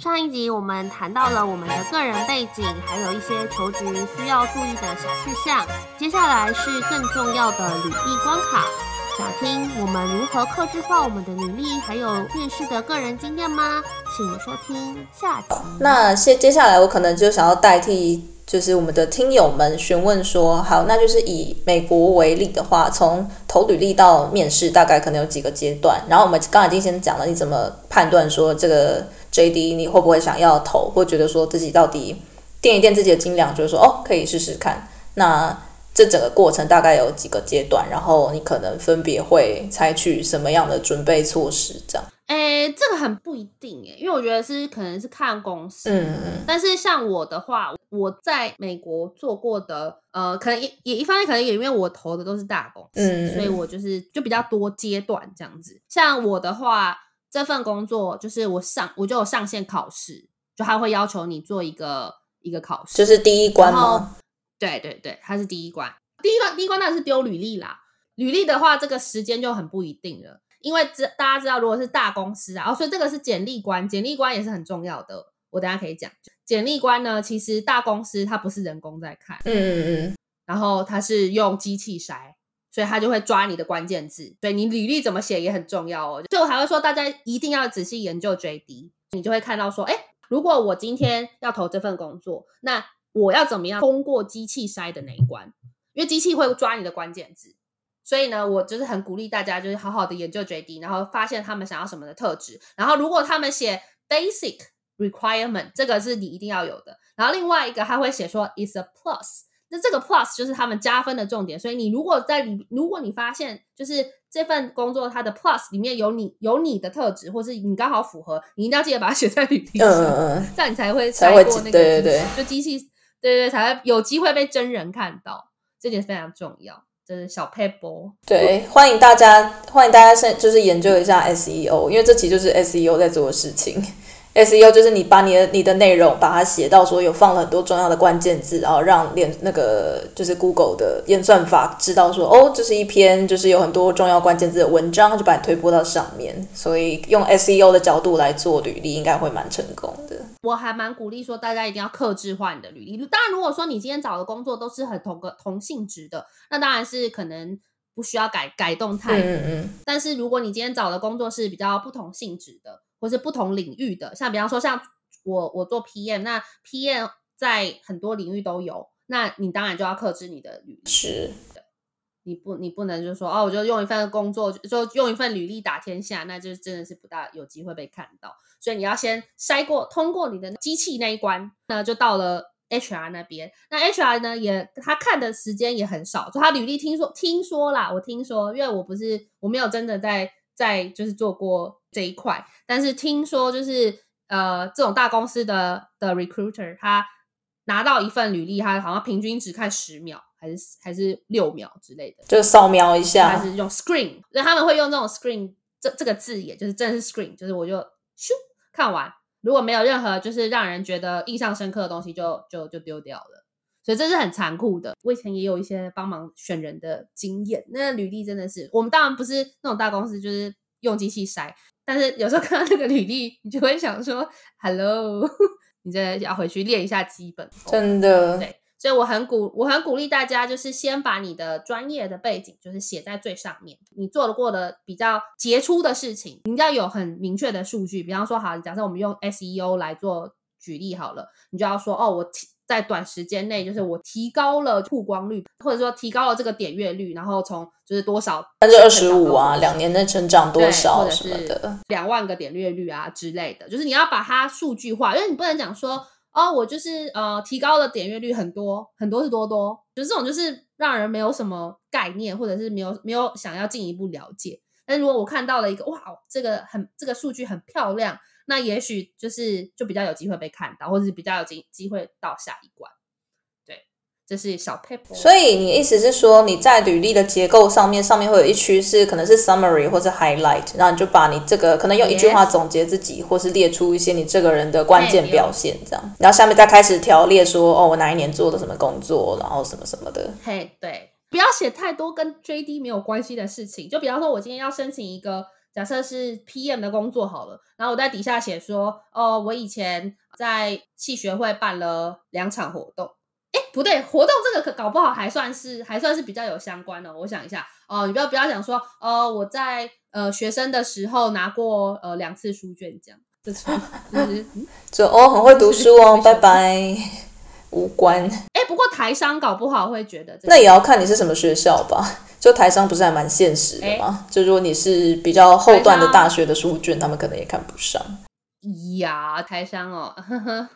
上一集我们谈到了我们的个人背景，还有一些求职需要注意的小事项。接下来是更重要的履历关卡。想听我们如何克制化我们的履历，还有面试的个人经验吗？请收听下集。那接接下来我可能就想要代替，就是我们的听友们询问说，好，那就是以美国为例的话，从投履历到面试，大概可能有几个阶段。然后我们刚才已经先讲了，你怎么判断说这个。JD，你会不会想要投，或觉得说自己到底垫一垫自己的斤两，就是说哦，可以试试看。那这整个过程大概有几个阶段，然后你可能分别会采取什么样的准备措施？这样？诶，这个很不一定诶，因为我觉得是可能是看公司。但是像我的话，我在美国做过的，呃，可能也也一方面可能也因为我投的都是大公司，嗯，所以我就是就比较多阶段这样子。像我的话。这份工作就是我上我就有上线考试，就他会要求你做一个一个考试，就是第一关吗？对对对，它是第一关。第一关第一关当然是丢履历啦。履历的话，这个时间就很不一定了，因为知大家知道，如果是大公司啊，哦，所以这个是简历关，简历关也是很重要的。我等下可以讲，简历关呢，其实大公司它不是人工在看，嗯嗯嗯，然后它是用机器筛。所以它就会抓你的关键字，所以，你履历怎么写也很重要哦。所以我还会说，大家一定要仔细研究 JD，你就会看到说，哎，如果我今天要投这份工作，那我要怎么样通过机器筛的那一关？因为机器会抓你的关键字，所以呢，我就是很鼓励大家，就是好好的研究 JD，然后发现他们想要什么的特质。然后如果他们写 basic requirement，这个是你一定要有的。然后另外一个他会写说 is a plus。那这个 plus 就是他们加分的重点，所以你如果在里，如果你发现就是这份工作它的 plus 里面有你有你的特质，或是你刚好符合，你一定要记得把它写在履历上，嗯嗯，这样你才会才会过那个，对对对，就机器，对对对，才会有机会被真人看到，这点非常重要，小撇步。对，欢迎大家，欢迎大家先就是研究一下 SEO，因为这期就是 SEO 在做的事情。SEO 就是你把你的你的内容把它写到说有放了很多重要的关键字，然后让连那个就是 Google 的演算法知道说哦，这是一篇就是有很多重要关键字的文章，就把你推播到上面。所以用 SEO 的角度来做履历，应该会蛮成功的。我还蛮鼓励说大家一定要克制化你的履历。当然，如果说你今天找的工作都是很同个同性质的，那当然是可能不需要改改动太多。嗯嗯。但是如果你今天找的工作是比较不同性质的，或是不同领域的，像比方说像我我做 PM，那 PM 在很多领域都有，那你当然就要克制你的履历。你不你不能就说哦，我就用一份工作就用一份履历打天下，那就真的是不大有机会被看到。所以你要先筛过通过你的机器那一关，那就到了 HR 那边。那 HR 呢也他看的时间也很少，就他履历听说听说啦，我听说，因为我不是我没有真的在在就是做过。这一块，但是听说就是呃，这种大公司的的 recruiter，他拿到一份履历，他好像平均只看十秒，还是还是六秒之类的，就扫描一下，还是用 screen，所以他们会用这种 screen 这这个字眼，就是真的是 screen，就是我就咻看完，如果没有任何就是让人觉得印象深刻的东西就，就就就丢掉了，所以这是很残酷的。我以前也有一些帮忙选人的经验，那履历真的是，我们当然不是那种大公司，就是用机器筛。但是有时候看到那个履历，你就会想说：“Hello，你这要回去练一下基本功。”真的，对，所以我很鼓，我很鼓励大家，就是先把你的专业的背景，就是写在最上面，你做的过的比较杰出的事情，你要有很明确的数据。比方说，好，假设我们用 SEO 来做举例好了，你就要说：“哦，我提。”在短时间内，就是我提高了曝光率，或者说提高了这个点阅率，然后从就是多少百分之二十五啊，两年内成长多少，或者是两万个点阅率啊之类的，就是你要把它数据化，因为你不能讲说哦，我就是呃提高了点阅率很多很多是多多，就这种就是让人没有什么概念，或者是没有没有想要进一步了解。但如果我看到了一个哇，这个很这个数据很漂亮。那也许就是就比较有机会被看到，或者是比较有机机会到下一关。对，这是小 paper。所以你意思是说，你在履历的结构上面，上面会有一区是可能是 summary 或者 highlight，然后你就把你这个可能用一句话总结自己.或是列出一些你这个人的关键表现，这样。然后下面再开始条列说，哦，我哪一年做了什么工作，然后什么什么的。嘿，对，不要写太多跟 JD 没有关系的事情。就比方说，我今天要申请一个。假设是 PM 的工作好了，然后我在底下写说，哦，我以前在系学会办了两场活动。哎，不对，活动这个可搞不好还算是还算是比较有相关的哦。我想一下哦，你不要不要讲说，哦，我在呃学生的时候拿过呃两次书卷奖，这种就是 就哦很会读书哦，拜拜，无关。哎，不过台商搞不好会觉得，那也要看你是什么学校吧。就台商不是还蛮现实的吗？诶就如果你是比较后段的大学的书卷，他们可能也看不上。呀，台商哦，呵呵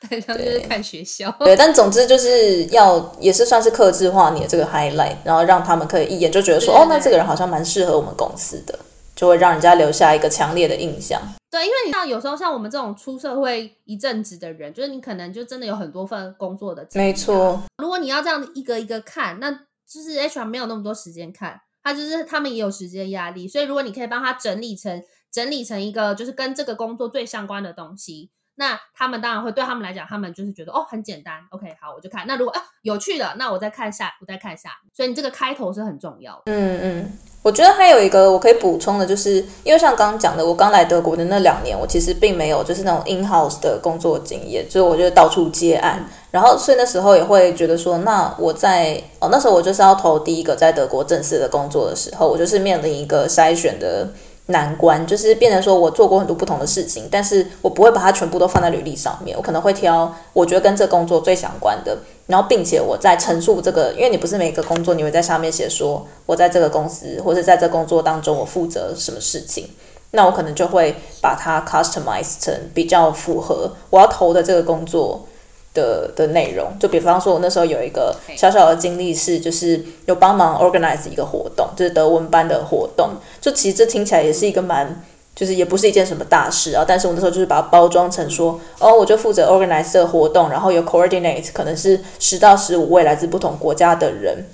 台商就是看学校。对，对，但总之就是要也是算是克制化你的这个 highlight，然后让他们可以一眼就觉得说，哦，那这个人好像蛮适合我们公司的，就会让人家留下一个强烈的印象。对，因为你像有时候像我们这种出社会一阵子的人，就是你可能就真的有很多份工作的。没错。如果你要这样一个一个看，那就是 HR 没有那么多时间看，他就是他们也有时间压力，所以如果你可以帮他整理成整理成一个就是跟这个工作最相关的东西，那他们当然会对他们来讲，他们就是觉得哦很简单，OK 好我就看。那如果啊有趣的，那我再看下，我再看下。所以你这个开头是很重要的。嗯嗯。我觉得还有一个我可以补充的，就是因为像刚刚讲的，我刚来德国的那两年，我其实并没有就是那种 in house 的工作经验，就是我就到处接案，然后所以那时候也会觉得说，那我在哦那时候我就是要投第一个在德国正式的工作的时候，我就是面临一个筛选的难关，就是变成说我做过很多不同的事情，但是我不会把它全部都放在履历上面，我可能会挑我觉得跟这工作最相关的。然后，并且我在陈述这个，因为你不是每个工作你会在上面写说，我在这个公司或者在这工作当中我负责什么事情，那我可能就会把它 customize 成比较符合我要投的这个工作的的内容。就比方说，我那时候有一个小小的经历是，就是有帮忙 organize 一个活动，就是德文班的活动。就其实这听起来也是一个蛮。就是也不是一件什么大事啊，但是我那时候就是把它包装成说，哦，我就负责 organize 这个活动，然后有 coordinate，可能是十到十五位来自不同国家的人，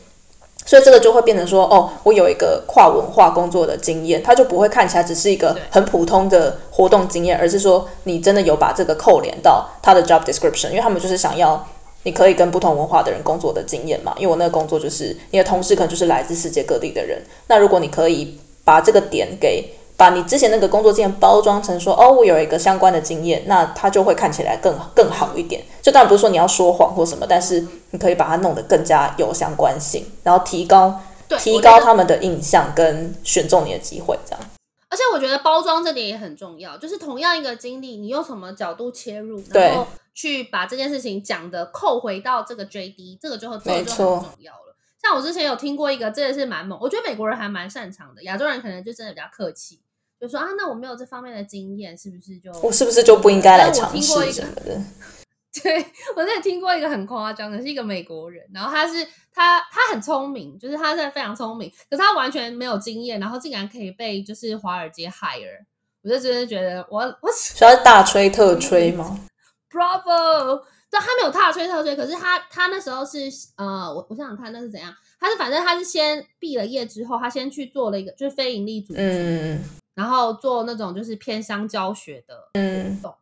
所以这个就会变成说，哦，我有一个跨文化工作的经验，它就不会看起来只是一个很普通的活动经验，而是说你真的有把这个扣连到他的 job description，因为他们就是想要你可以跟不同文化的人工作的经验嘛，因为我那个工作就是你的同事可能就是来自世界各地的人，那如果你可以把这个点给。把你之前那个工作经验包装成说，哦，我有一个相关的经验，那它就会看起来更更好一点。就当然不是说你要说谎或什么，但是你可以把它弄得更加有相关性，然后提高对提高他们的印象跟选中你的机会，这样。而且我觉得包装这点也很重要，就是同样一个经历，你用什么角度切入，然后去把这件事情讲的扣回到这个 JD，这个就会这个就很重要了。像我之前有听过一个，真的是蛮猛，我觉得美国人还蛮擅长的，亚洲人可能就真的比较客气。就说啊，那我没有这方面的经验，是不是就我是不是就不应该来尝试什么的？对，我之前听过一个很夸张的，是一个美国人，然后他是他他很聪明，就是他是非常聪明，可是他完全没有经验，然后竟然可以被就是华尔街 hire，我就真的觉得我我主要是大吹特吹吗？Bravo！但，他没有大吹特吹，可是他他那时候是呃，我我想想看那是怎样，他是反正他是先毕了业之后，他先去做了一个就是非盈利组织。嗯。然后做那种就是偏乡教学的活动，嗯、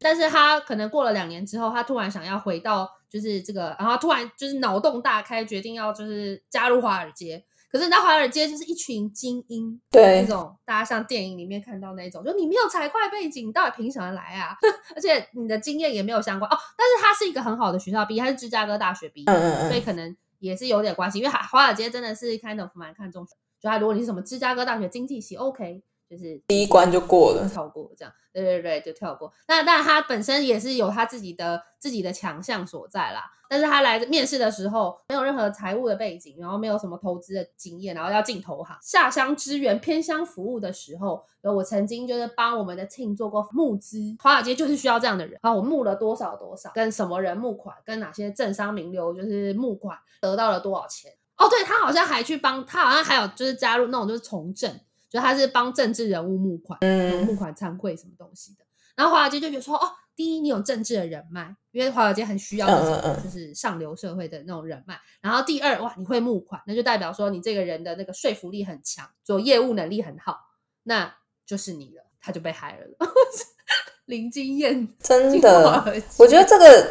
但是他可能过了两年之后，他突然想要回到就是这个，然后突然就是脑洞大开，决定要就是加入华尔街。可是你知道华尔街就是一群精英，对那种大家像电影里面看到那种，就你没有财会背景，你到底凭什么来啊？而且你的经验也没有相关哦。但是他是一个很好的学校毕业，他是芝加哥大学毕业，嗯嗯嗯，所以可能也是有点关系。因为华华尔街真的是 kind of 蛮看重，就他如果你是什么芝加哥大学经济系，OK。就是第一关就过了，跳过这样，对对对，就跳过。那但他本身也是有他自己的自己的强项所在啦。但是他来面试的时候，没有任何财务的背景，然后没有什么投资的经验，然后要进投行下乡支援偏乡服务的时候，我曾经就是帮我们的 team 做过募资，华尔街就是需要这样的人。然后我募了多少多少，跟什么人募款，跟哪些政商名流就是募款，得到了多少钱。哦，对，他好像还去帮他，好像还有就是加入那种就是从政。就他是帮政治人物募款，嗯，募款参会什么东西的。然后华尔街就觉得说，哦，第一，你有政治的人脉，因为华尔街很需要那种就是上流社会的那种人脉。然后第二，哇，你会募款，那就代表说你这个人的那个说服力很强，做业务能力很好，那就是你了。他就被害了，零经验，真的。我觉得这个，吧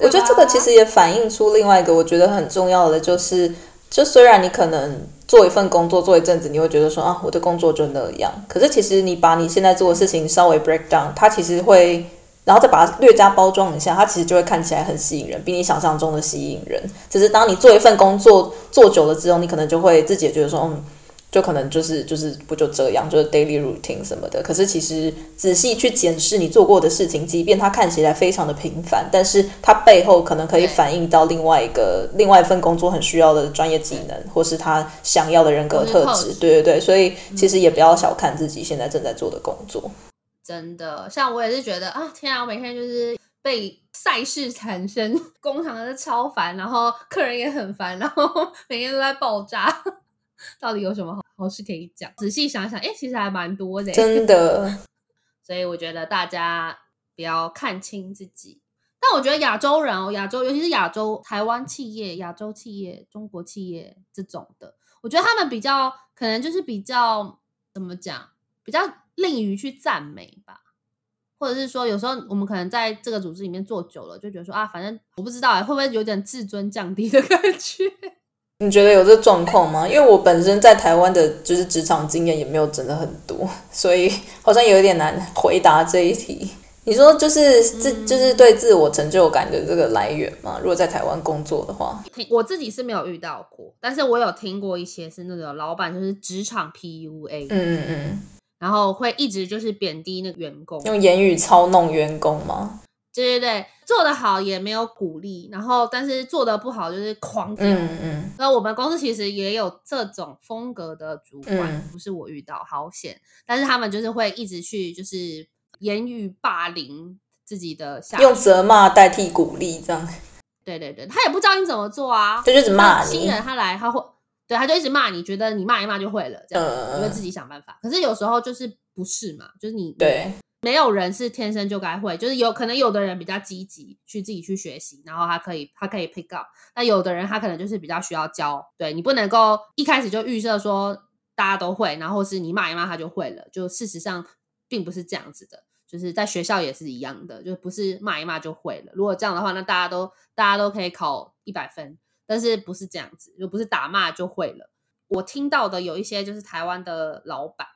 我觉得这个其实也反映出另外一个我觉得很重要的，就是，就虽然你可能。做一份工作做一阵子，你会觉得说啊，我的工作就那样。可是其实你把你现在做的事情稍微 break down，它其实会，然后再把它略加包装一下，它其实就会看起来很吸引人，比你想象中的吸引人。只是当你做一份工作做久了之后，你可能就会自己也觉得说，嗯。就可能就是就是不就这样，就是 daily routine 什么的。可是其实仔细去检视你做过的事情，即便它看起来非常的平凡，但是它背后可能可以反映到另外一个另外一份工作很需要的专业技能，或是他想要的人格特质。对对对，所以其实也不要小看自己现在正在做的工作。真的，像我也是觉得啊，天啊，我每天就是被赛事缠身，工厂是超烦，然后客人也很烦，然后每天都在爆炸。到底有什么好好事可以讲？仔细想想，哎、欸，其实还蛮多的，真的。所以我觉得大家不要看清自己。但我觉得亚洲人哦，亚洲尤其是亚洲台湾企业、亚洲企业、中国企业这种的，我觉得他们比较可能就是比较怎么讲，比较吝于去赞美吧，或者是说，有时候我们可能在这个组织里面做久了，就觉得说啊，反正我不知道哎，会不会有点自尊降低的感觉？你觉得有这状况吗？因为我本身在台湾的，就是职场经验也没有真的很多，所以好像有一点难回答这一题。你说就是自、嗯、就是对自我成就感的这个来源嘛？如果在台湾工作的话，我自己是没有遇到过，但是我有听过一些是那种老板就是职场 PUA，嗯嗯嗯，然后会一直就是贬低那个员工，用言语操弄员工吗？对对对，做得好也没有鼓励，然后但是做得不好就是狂屌。嗯嗯。那我们公司其实也有这种风格的主管，嗯、不是我遇到，好险。但是他们就是会一直去就是言语霸凌自己的下属，用责骂代替鼓励，这样。对对对，他也不知道你怎么做啊，就一直骂你。新人他来他会，对，他就一直骂你，觉得你骂一骂就会了，这样，你会、嗯、自己想办法。可是有时候就是不是嘛，就是你对。没有人是天生就该会，就是有可能有的人比较积极去自己去学习，然后他可以他可以 pick up，那有的人他可能就是比较需要教，对，你不能够一开始就预设说大家都会，然后是你骂一骂他就会了，就事实上并不是这样子的，就是在学校也是一样的，就不是骂一骂就会了。如果这样的话，那大家都大家都可以考一百分，但是不是这样子，就不是打骂就会了。我听到的有一些就是台湾的老板。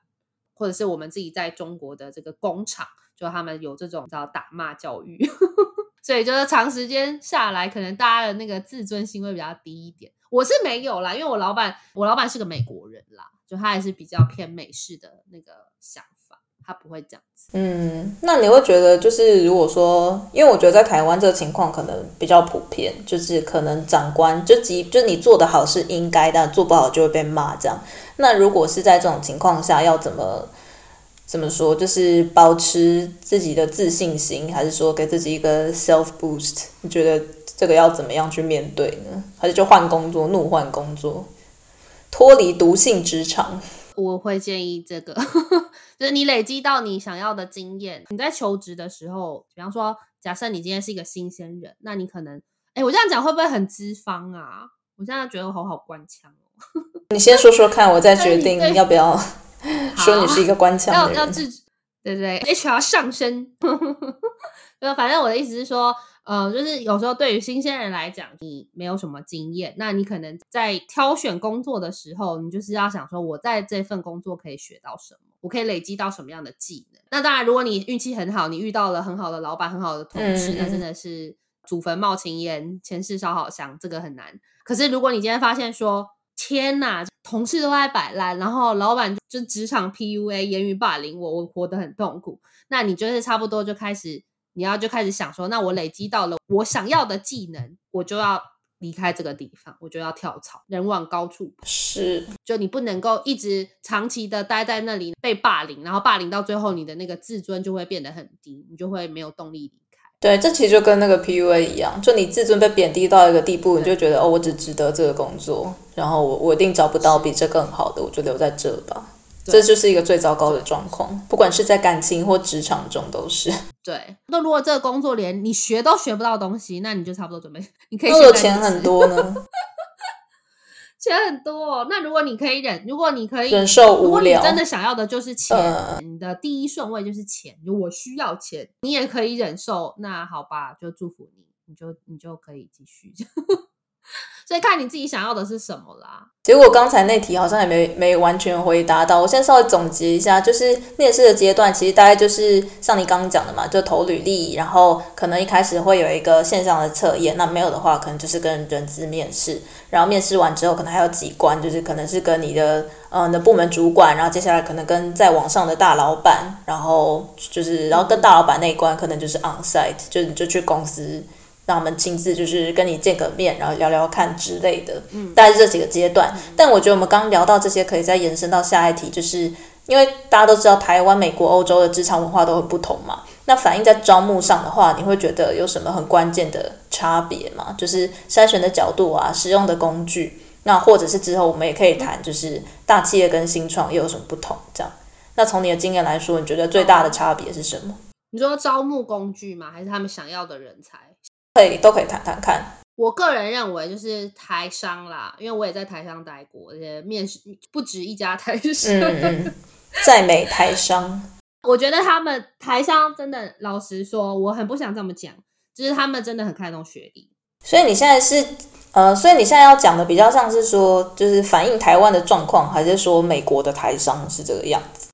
或者是我们自己在中国的这个工厂，就他们有这种叫打骂教育，所以就是长时间下来，可能大家的那个自尊心会比较低一点。我是没有啦，因为我老板，我老板是个美国人啦，就他还是比较偏美式的那个想，他不会这样子。嗯，那你会觉得，就是如果说，因为我觉得在台湾这个情况可能比较普遍，就是可能长官就即就你做得好是应该，但做不好就会被骂这样。那如果是在这种情况下，要怎么怎么说？就是保持自己的自信心，还是说给自己一个 self boost？你觉得这个要怎么样去面对呢？还是就换工作，怒换工作，脱离毒性职场？我会建议这个，就是你累积到你想要的经验。你在求职的时候，比方说，假设你今天是一个新鲜人，那你可能，哎，我这样讲会不会很资方啊？我现在觉得我好好官腔哦。你先说说看，我再决定要不要 说你是一个官腔的人。要要自对对，HR 上升。对，反正我的意思是说，呃，就是有时候对于新鲜人来讲，你没有什么经验，那你可能在挑选工作的时候，你就是要想说，我在这份工作可以学到什么，我可以累积到什么样的技能。那当然，如果你运气很好，你遇到了很好的老板、很好的同事，嗯、那真的是祖坟冒青烟，前世烧好香，这个很难。可是如果你今天发现说，天呐，同事都在摆烂，然后老板就职场 PUA 言语霸凌我，我活得很痛苦。那你就是差不多就开始，你要就开始想说，那我累积到了我想要的技能，我就要离开这个地方，我就要跳槽，人往高处跑。是，就你不能够一直长期的待在那里被霸凌，然后霸凌到最后，你的那个自尊就会变得很低，你就会没有动力离开。对，这其实就跟那个 PUA 一样，就你自尊被贬低到一个地步，你就觉得哦，我只值得这个工作，然后我我一定找不到比这更好的，我就留在这吧。这就是一个最糟糕的状况，不管是在感情或职场中都是。对，那如果这个工作连你学都学不到东西，那你就差不多准备，你可以有钱很多呢。钱很多，那如果你可以忍，如果你可以忍受无聊，如果你真的想要的就是钱，呃、你的第一顺位就是钱，就我需要钱，你也可以忍受，那好吧，就祝福你，你就你就可以继续。所以看你自己想要的是什么啦。结果刚才那题好像也没没完全回答到。我先稍微总结一下，就是面试的阶段，其实大概就是像你刚刚讲的嘛，就投履历，然后可能一开始会有一个线上的测验，那没有的话，可能就是跟人资面试，然后面试完之后，可能还有几关，就是可能是跟你的嗯的部门主管，然后接下来可能跟在网上的大老板，然后就是然后跟大老板那一关，可能就是 on site，就就去公司。让他们亲自就是跟你见个面，然后聊聊看之类的，嗯，大概是这几个阶段。嗯、但我觉得我们刚聊到这些，可以再延伸到下一题，就是因为大家都知道台湾、美国、欧洲的职场文化都很不同嘛。那反映在招募上的话，你会觉得有什么很关键的差别吗？就是筛选的角度啊，使用的工具，那或者是之后我们也可以谈，就是大企业跟新创又有什么不同？这样。那从你的经验来说，你觉得最大的差别是什么？你说招募工具吗？还是他们想要的人才？可以，都可以谈谈看。我个人认为就是台商啦，因为我也在台商待过，而且面试不止一家台商。嗯嗯，在美台商，我觉得他们台商真的，老实说，我很不想这么讲，就是他们真的很看重学历。所以你现在是呃，所以你现在要讲的比较像是说，就是反映台湾的状况，还是说美国的台商是这个样子？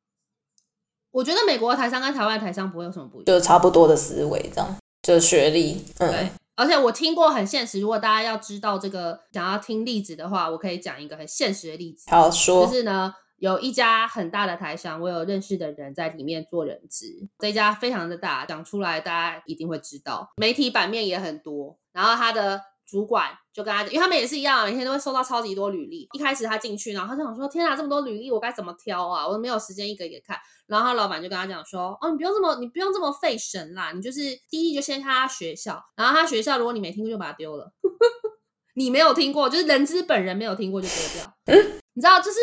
我觉得美国的台商跟台湾的台商不会有什么不一样，就是差不多的思维这样。就学历，嗯，对，而且我听过很现实。如果大家要知道这个，想要听例子的话，我可以讲一个很现实的例子。好说，就是呢，有一家很大的台商，我有认识的人在里面做人资，这家非常的大，讲出来大家一定会知道，媒体版面也很多。然后他的。主管就跟他讲，因为他们也是一样，每天都会收到超级多履历。一开始他进去，然后他就想说：“天啊，这么多履历，我该怎么挑啊？我都没有时间一个一个看。”然后他老板就跟他讲说：“哦，你不用这么，你不用这么费神啦。你就是第一就先看他学校，然后他学校如果你没听过就把它丢了。你没有听过，就是人资本人没有听过就丢掉。嗯，你知道，就是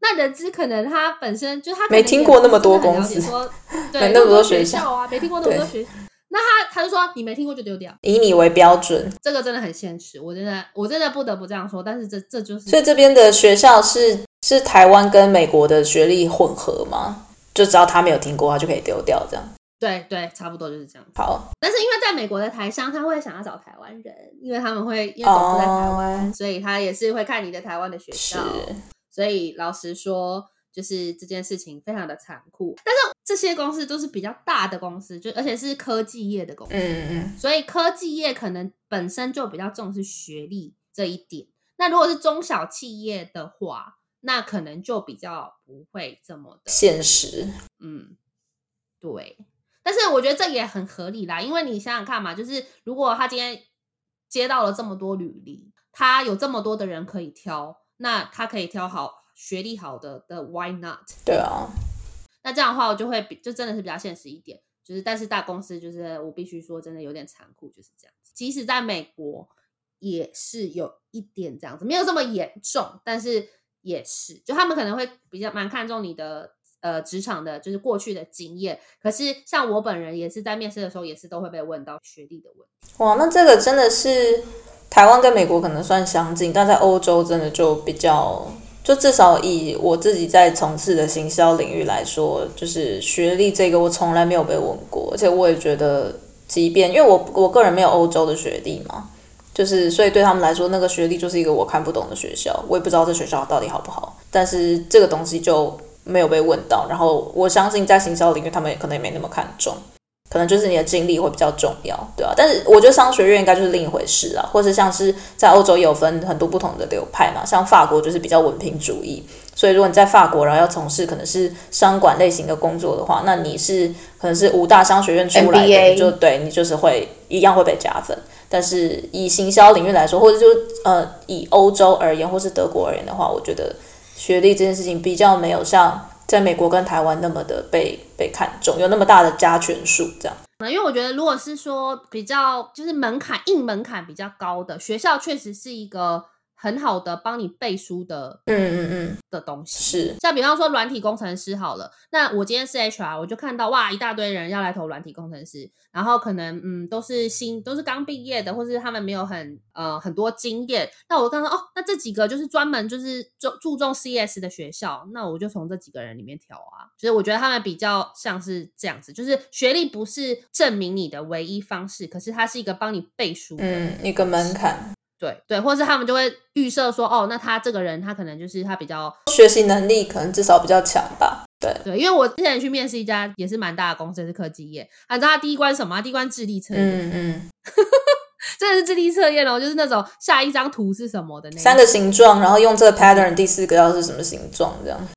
那人资可能他本身就他没听过那么多公司，说对那么多学校啊，没听过那么多学校。”那他他就说，你没听过就丢掉，以你为标准，这个真的很现实，我真的我真的不得不这样说。但是这这就是，所以这边的学校是是台湾跟美国的学历混合吗？就只要他没有听过，他就可以丢掉这样。对对，差不多就是这样。好，但是因为在美国的台商他会想要找台湾人，因为他们会因为总部在台湾，oh. 所以他也是会看你的台湾的学校。是所以老实说。就是这件事情非常的残酷，但是这些公司都是比较大的公司，就而且是科技业的公司，嗯嗯，所以科技业可能本身就比较重视学历这一点。那如果是中小企业的话，那可能就比较不会这么的现实。嗯，对。但是我觉得这也很合理啦，因为你想想看嘛，就是如果他今天接到了这么多履历，他有这么多的人可以挑，那他可以挑好。学历好的的 Why not？对啊，那这样的话我就会比就真的是比较现实一点，就是但是大公司就是我必须说真的有点残酷，就是这样子。即使在美国也是有一点这样子，没有这么严重，但是也是，就他们可能会比较蛮看重你的呃职场的，就是过去的经验。可是像我本人也是在面试的时候也是都会被问到学历的问题。哇，那这个真的是台湾跟美国可能算相近，但在欧洲真的就比较。就至少以我自己在从事的行销领域来说，就是学历这个我从来没有被问过，而且我也觉得，即便因为我我个人没有欧洲的学历嘛，就是所以对他们来说，那个学历就是一个我看不懂的学校，我也不知道这学校到底好不好，但是这个东西就没有被问到，然后我相信在行销领域，他们也可能也没那么看重。可能就是你的经历会比较重要，对啊？但是我觉得商学院应该就是另一回事啊，或是像是在欧洲也有分很多不同的流派嘛，像法国就是比较文凭主义，所以如果你在法国然后要从事可能是商管类型的工作的话，那你是可能是五大商学院出来的，MBA 就对你就是会一样会被加分。但是以行销领域来说，或者就呃以欧洲而言，或是德国而言的话，我觉得学历这件事情比较没有像。在美国跟台湾那么的被被看重，有那么大的加权数这样。因为我觉得，如果是说比较就是门槛硬门槛比较高的学校，确实是一个。很好的帮你背书的，嗯嗯嗯。的东西是，像比方说软体工程师好了，那我今天是 HR，我就看到哇一大堆人要来投软体工程师，然后可能嗯都是新都是刚毕业的，或是他们没有很呃很多经验，那我刚刚哦，那这几个就是专门就是注注重 CS 的学校，那我就从这几个人里面挑啊，所以我觉得他们比较像是这样子，就是学历不是证明你的唯一方式，可是它是一个帮你背书的，嗯，一个门槛。对对，或是他们就会预设说，哦，那他这个人他可能就是他比较学习能力可能至少比较强吧。对对，因为我之前去面试一家也是蛮大的公司，是科技业，你知道他第一关什么？第一关智力测验，嗯嗯，真的是智力测验哦，就是那种下一张图是什么的那三个形状，然后用这个 pattern，第四个要是什么形状这样。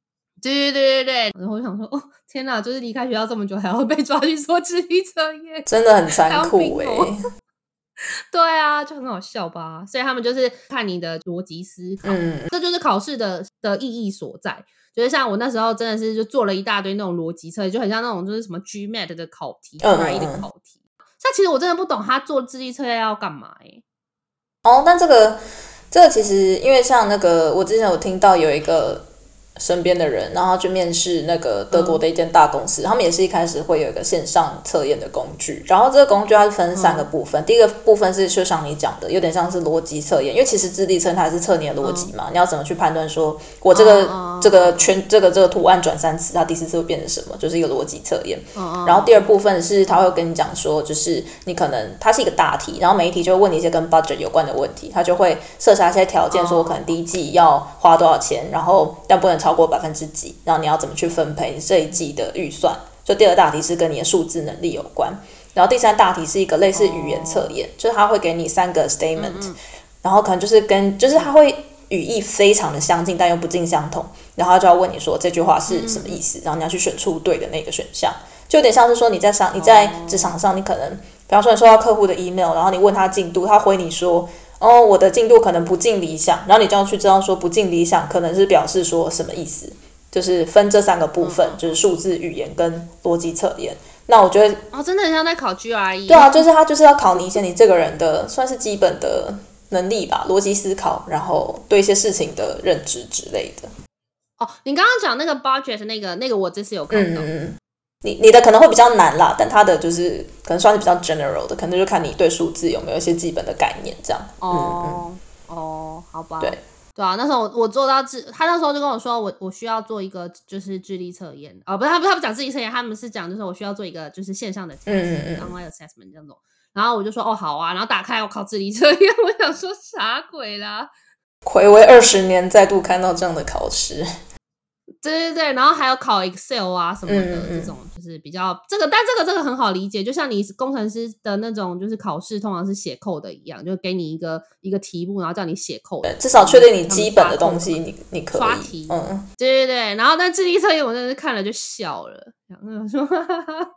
对对对对对，然后我想说，哦天哪，就是离开学校这么久，还要被抓去做智力测验，真的很残酷哎、欸。对啊，就很好笑吧？所以他们就是看你的逻辑思考，嗯，这就是考试的的意义所在。就是像我那时候真的是就做了一大堆那种逻辑测，就很像那种就是什么 GMAT 的考题，GRE 的考题。但其实我真的不懂他做智力测验要干嘛哎、欸。哦，但这个这个其实因为像那个我之前有听到有一个。身边的人，然后去面试那个德国的一间大公司，嗯、他们也是一开始会有一个线上测验的工具，然后这个工具它是分三个部分，嗯、第一个部分是就像你讲的，有点像是逻辑测验，因为其实智力测它是测你的逻辑嘛，嗯、你要怎么去判断说我这个、嗯、这个圈这个这个图案转三次，它第四次会变成什么，就是一个逻辑测验。嗯、然后第二部分是他会跟你讲说，就是你可能它是一个大题，然后每一题就会问你一些跟 budget 有关的问题，他就会设下一些条件，说我可能第一季要花多少钱，然后但不能超。超过百分之几，然后你要怎么去分配这一季的预算？就第二大题是跟你的数字能力有关，然后第三大题是一个类似语言测验，哦、就是他会给你三个 statement，嗯嗯然后可能就是跟就是他会语义非常的相近，但又不尽相同，然后他就要问你说这句话是什么意思，然后你要去选出对的那个选项，就有点像是说你在上你在职场上，你可能比方说你收到客户的 email，然后你问他进度，他回你说。哦，我的进度可能不尽理想，然后你就要去知道说不尽理想可能是表示说什么意思，就是分这三个部分，嗯、就是数字、语言跟逻辑测验。那我觉得哦，真的很像在考 GRE。对啊，就是他就是要考你一些你这个人的算是基本的能力吧，逻辑思考，然后对一些事情的认知之类的。哦，你刚刚讲那个 budget 那个那个我这次有看到。嗯你你的可能会比较难啦，但他的就是可能算是比较 general 的，可能就看你对数字有没有一些基本的概念这样。哦、嗯、哦，好吧。对对啊，那时候我，我做到智，他那时候就跟我说我，我我需要做一个就是智力测验啊，不是他不是他不讲智力测验，他们是讲就是我需要做一个就是线上的 online assessment 这种。然后我就说哦好啊，然后打开我靠智力测验，我想说啥鬼啦？暌违二十年再度看到这样的考试。对对对，然后还有考 Excel 啊什么的，这种就是比较这个，但这个这个很好理解，就像你工程师的那种，就是考试通常是写 code 一样，就给你一个一个题目，然后叫你写 code，至少确定你基本的东西，你你可以刷题，嗯，对对对，然后但智力测验我真的是看了就笑了，然后说哈哈哈，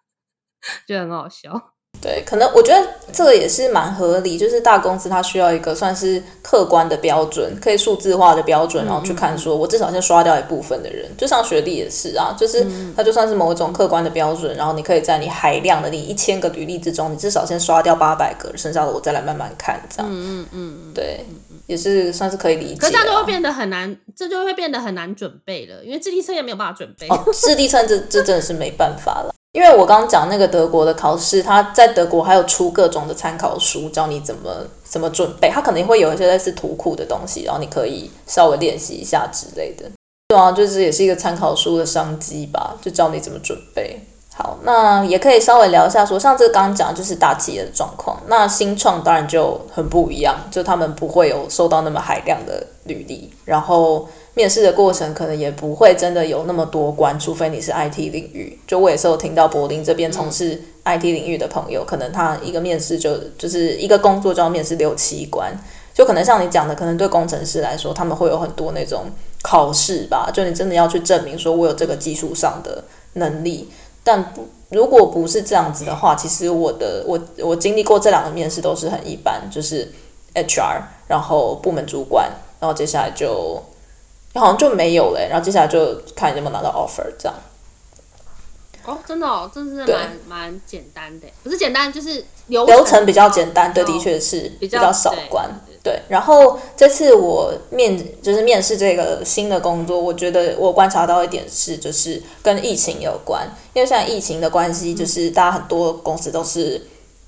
觉得很好笑。对，可能我觉得这个也是蛮合理，就是大公司它需要一个算是客观的标准，可以数字化的标准，然后去看说，我至少先刷掉一部分的人，就像学历也是啊，就是它就算是某一种客观的标准，然后你可以在你海量的你一千个履历之中，你至少先刷掉八百个，剩下的我再来慢慢看，这样，嗯嗯嗯，对，也是算是可以理解。可这样就会变得很难，这就会变得很难准备了，因为智力测验没有办法准备。哦，智力测这这真的是没办法了。因为我刚刚讲那个德国的考试，他在德国还有出各种的参考书，教你怎么怎么准备。他可能会有一些类似图库的东西，然后你可以稍微练习一下之类的。对啊，就是也是一个参考书的商机吧，就教你怎么准备。好，那也可以稍微聊一下说，说像这刚刚讲就是大企业的状况，那新创当然就很不一样，就他们不会有收到那么海量的履历，然后。面试的过程可能也不会真的有那么多关，除非你是 IT 领域。就我也是有听到柏林这边从事 IT 领域的朋友，可能他一个面试就就是一个工作就要面试六七关，就可能像你讲的，可能对工程师来说，他们会有很多那种考试吧，就你真的要去证明说我有这个技术上的能力。但不，如果不是这样子的话，其实我的我我经历过这两个面试都是很一般，就是 HR，然后部门主管，然后接下来就。好像就没有了，然后接下来就看你有没有拿到 offer 这样。哦，真的哦，这是蛮蛮简单的，不是简单，就是流流程比较简单，对，的确是比较少关。对，然后这次我面就是面试这个新的工作，我觉得我观察到一点是，就是跟疫情有关，因为现在疫情的关系，就是大家很多公司都是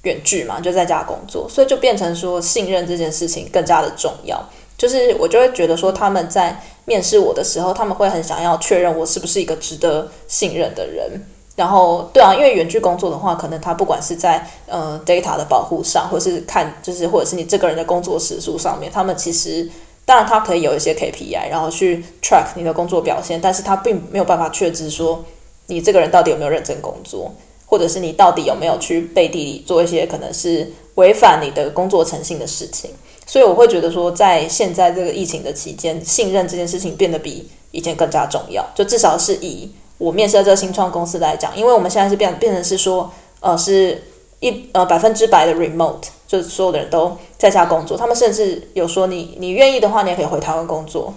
远距嘛，就在家工作，所以就变成说信任这件事情更加的重要。就是我就会觉得说他们在面试我的时候，他们会很想要确认我是不是一个值得信任的人，然后，对啊，因为远距工作的话，可能他不管是在呃 data 的保护上，或是看就是或者是你这个人的工作时数上面，他们其实当然他可以有一些 KPI，然后去 track 你的工作表现，但是他并没有办法确知说你这个人到底有没有认真工作，或者是你到底有没有去背地里做一些可能是违反你的工作诚信的事情。所以我会觉得说，在现在这个疫情的期间，信任这件事情变得比以前更加重要，就至少是以。我面试的这个新创公司来讲，因为我们现在是变变成是说，呃，是一呃百分之百的 remote，就是所有的人都在家工作。他们甚至有说你，你你愿意的话，你也可以回台湾工作，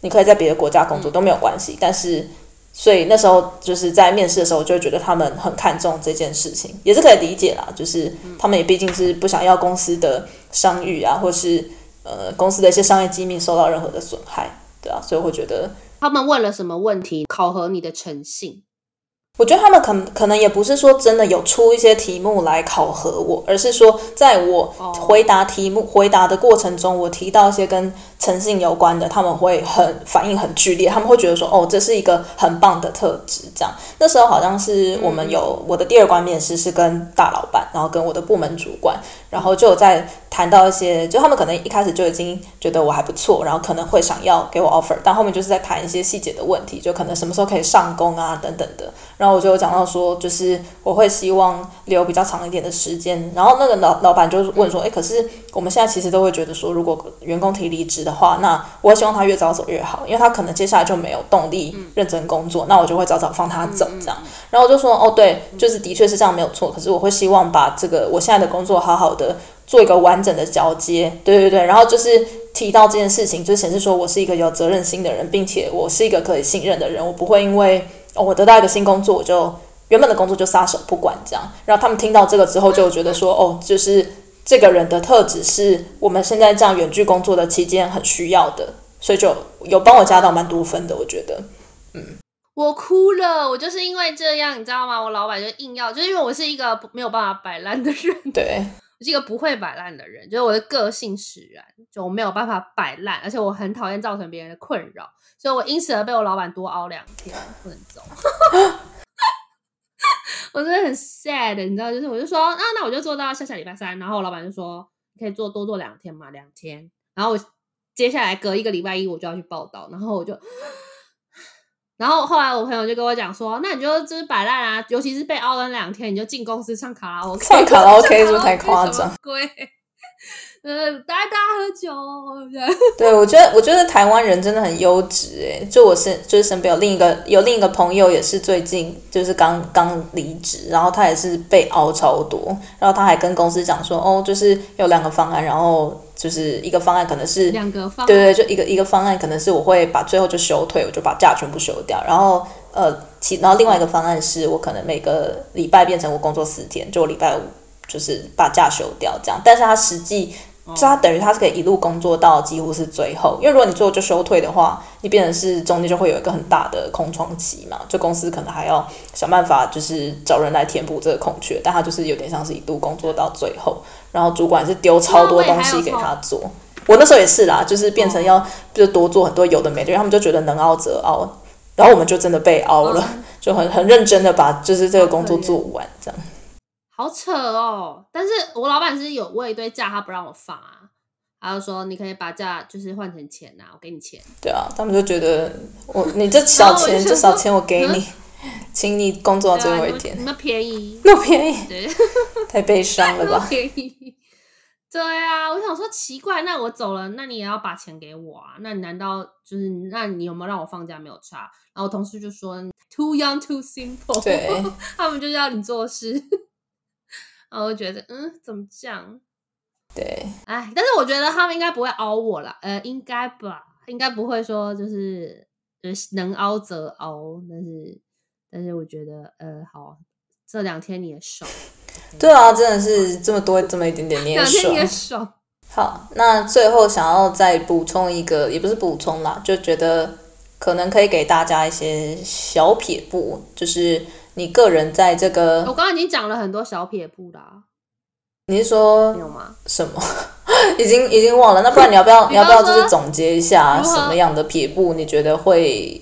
你可以在别的国家工作都没有关系。但是，所以那时候就是在面试的时候，我就会觉得他们很看重这件事情，也是可以理解啦。就是他们也毕竟是不想要公司的声誉啊，或是呃公司的一些商业机密受到任何的损害，对啊，所以会觉得。他们问了什么问题？考核你的诚信？我觉得他们可能可能也不是说真的有出一些题目来考核我，而是说在我回答题目、回答的过程中，我提到一些跟诚信有关的，他们会很反应很剧烈，他们会觉得说，哦，这是一个很棒的特质。这样，那时候好像是我们有我的第二关面试是跟大老板，然后跟我的部门主管，然后就有在谈到一些，就他们可能一开始就已经觉得我还不错，然后可能会想要给我 offer，但后面就是在谈一些细节的问题，就可能什么时候可以上工啊等等的。然后我就有讲到说，就是我会希望留比较长一点的时间。然后那个老老板就问说，诶，可是我们现在其实都会觉得说，如果员工提离职的话，那我会希望他越早走越好，因为他可能接下来就没有动力认真工作，那我就会早早放他走这样。然后我就说，哦，对，就是的确是这样没有错。可是我会希望把这个我现在的工作好好的做一个完整的交接。对对对。然后就是提到这件事情，就显示说我是一个有责任心的人，并且我是一个可以信任的人。我不会因为哦我得到一个新工作，我就原本的工作就撒手不管这样。然后他们听到这个之后，就觉得说，哦，就是。这个人的特质是我们现在这样远距工作的期间很需要的，所以就有帮我加到蛮多分的，我觉得，嗯，我哭了，我就是因为这样，你知道吗？我老板就硬要，就是因为我是一个没有办法摆烂的人，对，我是一个不会摆烂的人，就是我的个性使然，就我没有办法摆烂，而且我很讨厌造成别人的困扰，所以我因此而被我老板多熬两天不能走。我真的很 sad，你知道，就是我就说啊，那我就做到下下礼拜三，然后我老板就说你可以做多做两天嘛，两天，然后我接下来隔一个礼拜一我就要去报道，然后我就，然后后来我朋友就跟我讲说，那你就就是摆烂啊，尤其是被熬了两天，你就进公司唱卡拉 OK，唱卡拉 OK 是不是太夸张？呃，大家大家喝酒，对，我觉得我觉得台湾人真的很优质诶，就我身就是身边有另一个有另一个朋友也是最近就是刚刚离职，然后他也是被熬超多，然后他还跟公司讲说，哦，就是有两个方案，然后就是一个方案可能是两个方案，对对，就一个一个方案可能是我会把最后就休退，我就把假全部休掉，然后呃其然后另外一个方案是我可能每个礼拜变成我工作四天，就我礼拜五就是把假休掉这样，但是他实际。就他等于他是可以一路工作到几乎是最后，因为如果你最后就休退的话，你变成是中间就会有一个很大的空窗期嘛，就公司可能还要想办法就是找人来填补这个空缺，但他就是有点像是一路工作到最后，然后主管是丢超多东西给他做，我那时候也是啦，就是变成要就多做很多有的没的，因为他们就觉得能熬则熬，然后我们就真的被熬了，就很很认真的把就是这个工作做完这样。好扯哦！但是我老板是有喂一堆假，他不让我放啊。他就说你可以把假就是换成钱呐，我给你钱。对啊，他们就觉得我你这 小钱这小钱我给你，请你工作到最后一天。那便宜，那便宜，对，太悲伤了吧？便宜。对啊，我想说奇怪，那我走了，那你也要把钱给我啊？那你难道就是那你有没有让我放假没有差？然后同事就说 too young too simple，对，他们就是要你做事。我就觉得，嗯，怎么这样？对，哎，但是我觉得他们应该不会凹我啦，呃，应该吧，应该不会说就是就是能凹则凹，但是但是我觉得，呃，好，这两天你也爽，对啊，真的是这么多这么一点点你也爽，两天你也爽。好，那最后想要再补充一个，也不是补充啦，就觉得可能可以给大家一些小撇步，就是。你个人在这个，我刚刚已经讲了很多小撇步啦。你是说有吗？什么？已经已经忘了。那不然你要不要你要不要就是总结一下什么样的撇步？你觉得会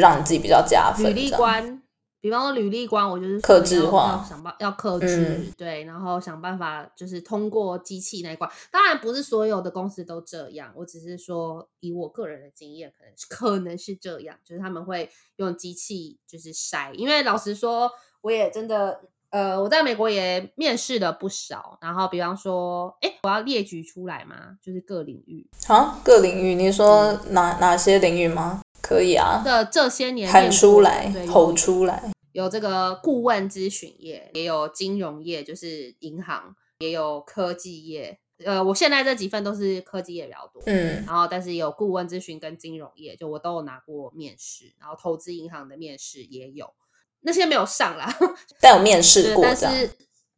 让你自己比较加分？履历官，比方说履历官，我就是克制化，要想办要克制、嗯，对，然后想办法就是通过机器那一关。当然不是所有的公司都这样，我只是说以我个人的经验，可能可能是这样，就是他们会用机器就是筛。因为老实说，我也真的呃，我在美国也面试了不少。然后比方说，哎，我要列举出来吗？就是各领域啊，各领域，你说哪、嗯、哪些领域吗？可以啊，的这些年喊出来，吼出来。有这个顾问咨询业，也有金融业，就是银行，也有科技业。呃，我现在这几份都是科技业比较多，嗯，然后但是有顾问咨询跟金融业，就我都有拿过面试，然后投资银行的面试也有，那些没有上啦，但有面试过，但是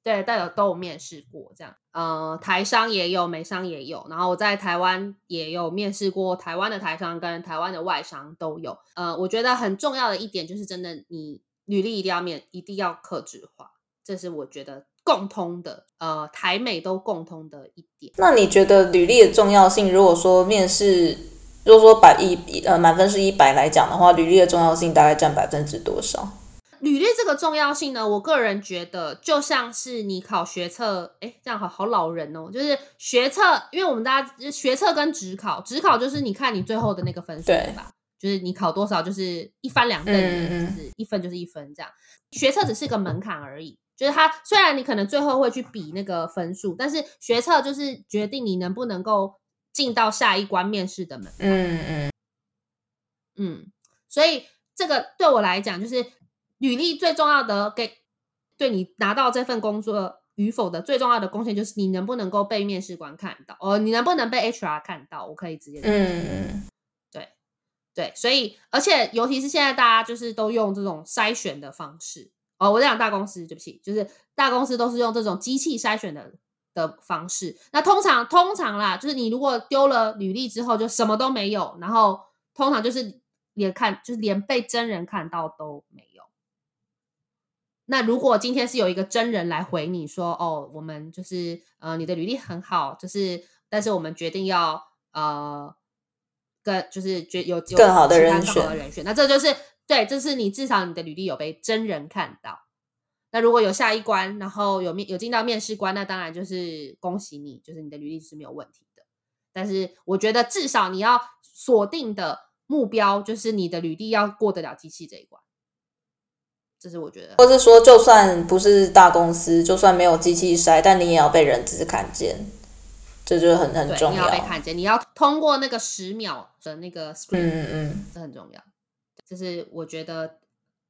对，但有都有面试过这样。呃，台商也有，美商也有，然后我在台湾也有面试过，台湾的台商跟台湾的外商都有。呃，我觉得很重要的一点就是，真的你。履历一定要面，一定要克制化，这是我觉得共通的，呃，台美都共通的一点。那你觉得履历的重要性？如果说面试，如果说百一呃满分是一百来讲的话，履历的重要性大概占百分之多少？履历这个重要性呢，我个人觉得就像是你考学测，哎，这样好好老人哦，就是学测，因为我们大家学测跟职考，职考就是你看你最后的那个分数，对吧？就是你考多少，就是一翻两瞪眼，就是一分就是一分这样。学测只是个门槛而已，就是它虽然你可能最后会去比那个分数，但是学测就是决定你能不能够进到下一关面试的门槛。嗯嗯嗯，所以这个对我来讲，就是履历最重要的给对你拿到这份工作与否的最重要的贡献，就是你能不能够被面试官看到，哦，你能不能被 HR 看到？我可以直接嗯嗯。对，所以而且尤其是现在大家就是都用这种筛选的方式哦。我在讲大公司，对不起，就是大公司都是用这种机器筛选的的方式。那通常通常啦，就是你如果丢了履历之后就什么都没有，然后通常就是连看就是连被真人看到都没有。那如果今天是有一个真人来回你说，哦，我们就是呃你的履历很好，就是但是我们决定要呃。跟就是觉有更好的人选，人选，那这就是对，这是你至少你的履历有被真人看到。那如果有下一关，然后有面有进到面试官，那当然就是恭喜你，就是你的履历是没有问题的。但是我觉得至少你要锁定的目标就是你的履历要过得了机器这一关，这是我觉得。或是说，就算不是大公司，就算没有机器筛，但你也要被人资看见。这就是很很重要，你要被看见，你要通过那个十秒的那个 screen，嗯嗯，这很重要。这是我觉得，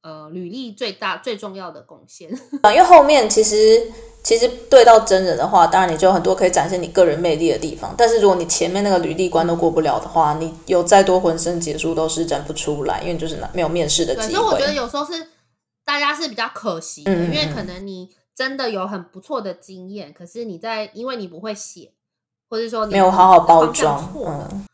呃，履历最大最重要的贡献。因为后面其实其实对到真人的话，当然你就有很多可以展现你个人魅力的地方。但是如果你前面那个履历关都过不了的话，你有再多浑身解数都施展不出来，因为就是没有面试的机会。所以我觉得有时候是大家是比较可惜的，嗯嗯，因为可能你真的有很不错的经验，可是你在因为你不会写。或者说你没有好好包装，嗯，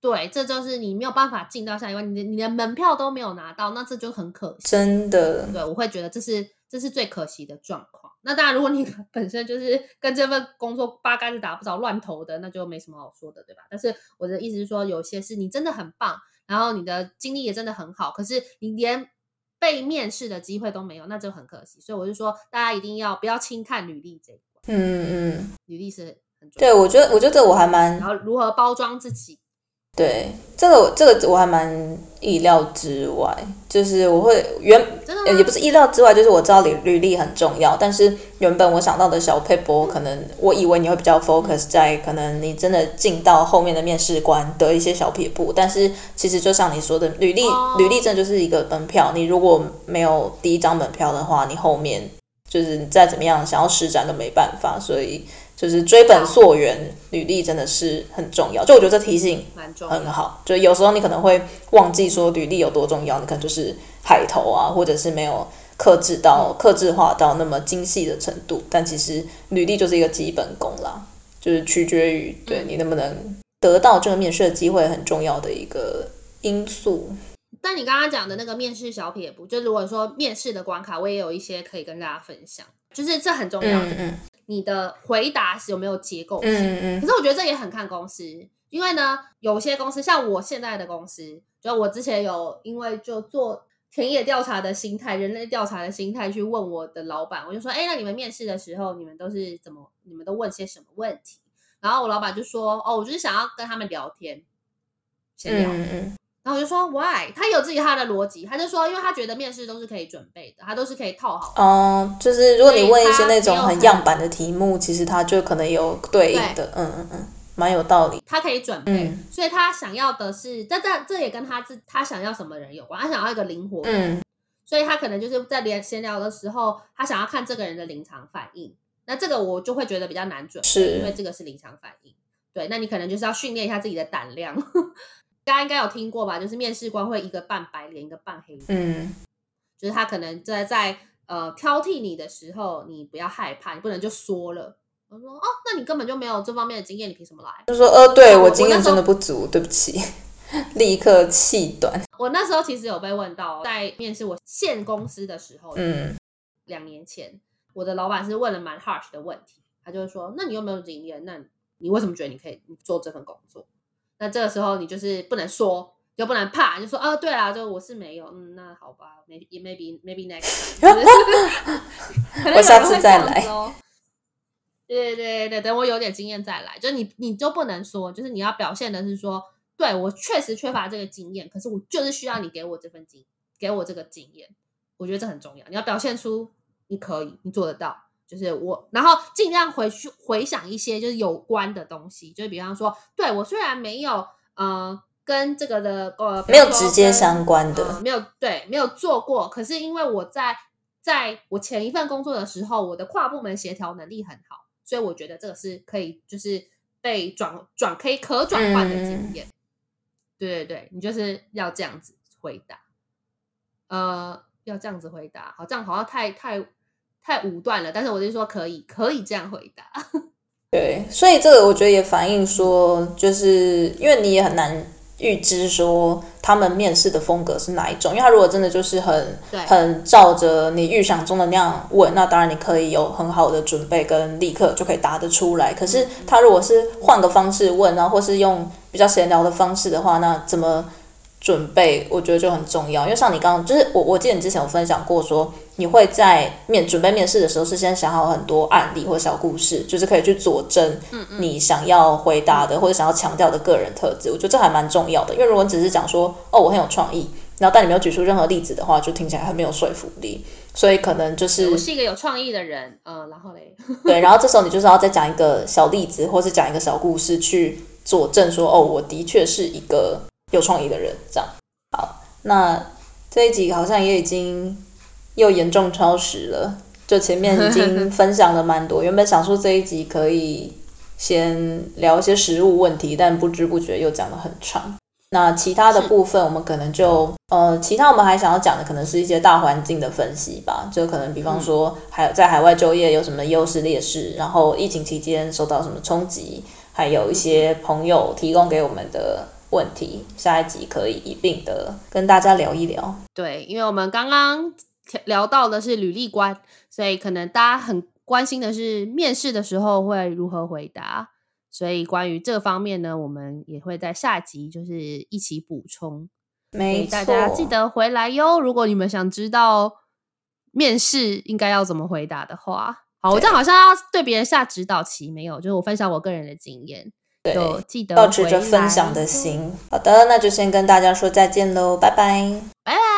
对，这就是你没有办法进到下一关，你的你的门票都没有拿到，那这就很可惜，真的。对，我会觉得这是这是最可惜的状况。那当然，如果你 本身就是跟这份工作八竿子打不着、乱投的，那就没什么好说的，对吧？但是我的意思是说，有些是你真的很棒，然后你的经历也真的很好，可是你连被面试的机会都没有，那就很可惜。所以我就说，大家一定要不要轻看履历这一关。嗯嗯，履历是。对，我觉得，我觉得我还蛮，然后如何包装自己？对，这个，这个我还蛮意料之外。就是我会原也不是意料之外，就是我知道履履历很重要，但是原本我想到的小撇步，可能我以为你会比较 focus 在可能你真的进到后面的面试官的一些小撇步，但是其实就像你说的，履历履历证就是一个门票，你如果没有第一张门票的话，你后面就是你再怎么样想要施展都没办法，所以。就是追本溯源，履历真的是很重要。就我觉得这提醒很好。就有时候你可能会忘记说履历有多重要，你可能就是海投啊，或者是没有克制到、克制化到那么精细的程度。但其实履历就是一个基本功啦，就是取决于对你能不能得到这个面试的机会，很重要的一个因素。但你刚刚讲的那个面试小撇步，就如果说面试的关卡，我也有一些可以跟大家分享，就是这很重要的。嗯嗯你的回答是有没有结构性？嗯嗯。可是我觉得这也很看公司，因为呢，有些公司像我现在的公司，就我之前有因为就做田野调查的心态、人类调查的心态去问我的老板，我就说：“哎，那你们面试的时候，你们都是怎么？你们都问些什么问题？”然后我老板就说：“哦，我就是想要跟他们聊天，闲聊。嗯嗯”然后我就说：“Why？” 他有自己他的逻辑，他就说：“因为他觉得面试都是可以准备的，他都是可以套好的。”哦，就是如果你问一些那种很样板的题目，其实他就可能有对应的。嗯嗯嗯。蛮有道理，他可以准备，嗯、所以他想要的是，这这这也跟他自他想要什么人有关，他想要一个灵活人，嗯、所以他可能就是在连闲聊的时候，他想要看这个人的临场反应，那这个我就会觉得比较难准备，是因为这个是临场反应，对，那你可能就是要训练一下自己的胆量，大家应该有听过吧？就是面试官会一个半白脸，一个半黑脸，嗯，就是他可能在在呃挑剔你的时候，你不要害怕，你不能就说了。我说哦，那你根本就没有这方面的经验，你凭什么来？就说呃，对我，我经验真的不足，对不起，立刻气短。我那时候其实有被问到，在面试我现公司的时候，嗯，两年前，我的老板是问了蛮 harsh 的问题，他就是说，那你有没有经验？那你为什么觉得你可以做这份工作？那这个时候你就是不能说，又不能怕，就说啊，对啊，就我是没有，嗯，那好吧，maybe maybe maybe next 我下次再来。对对对，等我有点经验再来。就你，你就不能说，就是你要表现的是说，对，我确实缺乏这个经验，可是我就是需要你给我这份经，给我这个经验。我觉得这很重要。你要表现出你可以，你做得到。就是我，然后尽量回去回想一些就是有关的东西，就是比方说，对，我虽然没有，呃，跟这个的呃没有直接相关的，呃、没有对，没有做过，可是因为我在在我前一份工作的时候，我的跨部门协调能力很好。所以我觉得这个是可以，就是被转转可以可转换的经验。嗯、对对对，你就是要这样子回答，呃，要这样子回答，好，这样好像太太太武断了。但是我就说可以，可以这样回答。对，所以这个我觉得也反映说，就是因为你也很难。预知说他们面试的风格是哪一种，因为他如果真的就是很很照着你预想中的那样问，那当然你可以有很好的准备跟立刻就可以答得出来。可是他如果是换个方式问，然后或是用比较闲聊的方式的话，那怎么？准备我觉得就很重要，因为像你刚刚就是我，我记得你之前有分享过说，你会在面准备面试的时候，事先想好很多案例或小故事，就是可以去佐证你想要回答的或者想要强调的个人特质。我觉得这还蛮重要的，因为如果你只是讲说哦我很有创意，然后但你没有举出任何例子的话，就听起来很没有说服力。所以可能就是我是一个有创意的人，嗯、呃，然后嘞，对，然后这时候你就是要再讲一个小例子，或是讲一个小故事去佐证说哦我的确是一个。有创意的人，这样好。那这一集好像也已经又严重超时了，就前面已经分享了蛮多。原本想说这一集可以先聊一些食物问题，但不知不觉又讲得很长。那其他的部分，我们可能就呃，其他我们还想要讲的，可能是一些大环境的分析吧。就可能比方说，还有在海外就业有什么优势劣势，然后疫情期间受到什么冲击，还有一些朋友提供给我们的。问题，下一集可以一并的跟大家聊一聊。对，因为我们刚刚聊到的是履历官，所以可能大家很关心的是面试的时候会如何回答。所以关于这方面呢，我们也会在下集就是一起补充。没错，大家记得回来哟。如果你们想知道面试应该要怎么回答的话，好，我这样好像要对别人下指导棋，没有，就是我分享我个人的经验。对，记得保持着分享的心。好的，那就先跟大家说再见喽，拜拜，拜拜。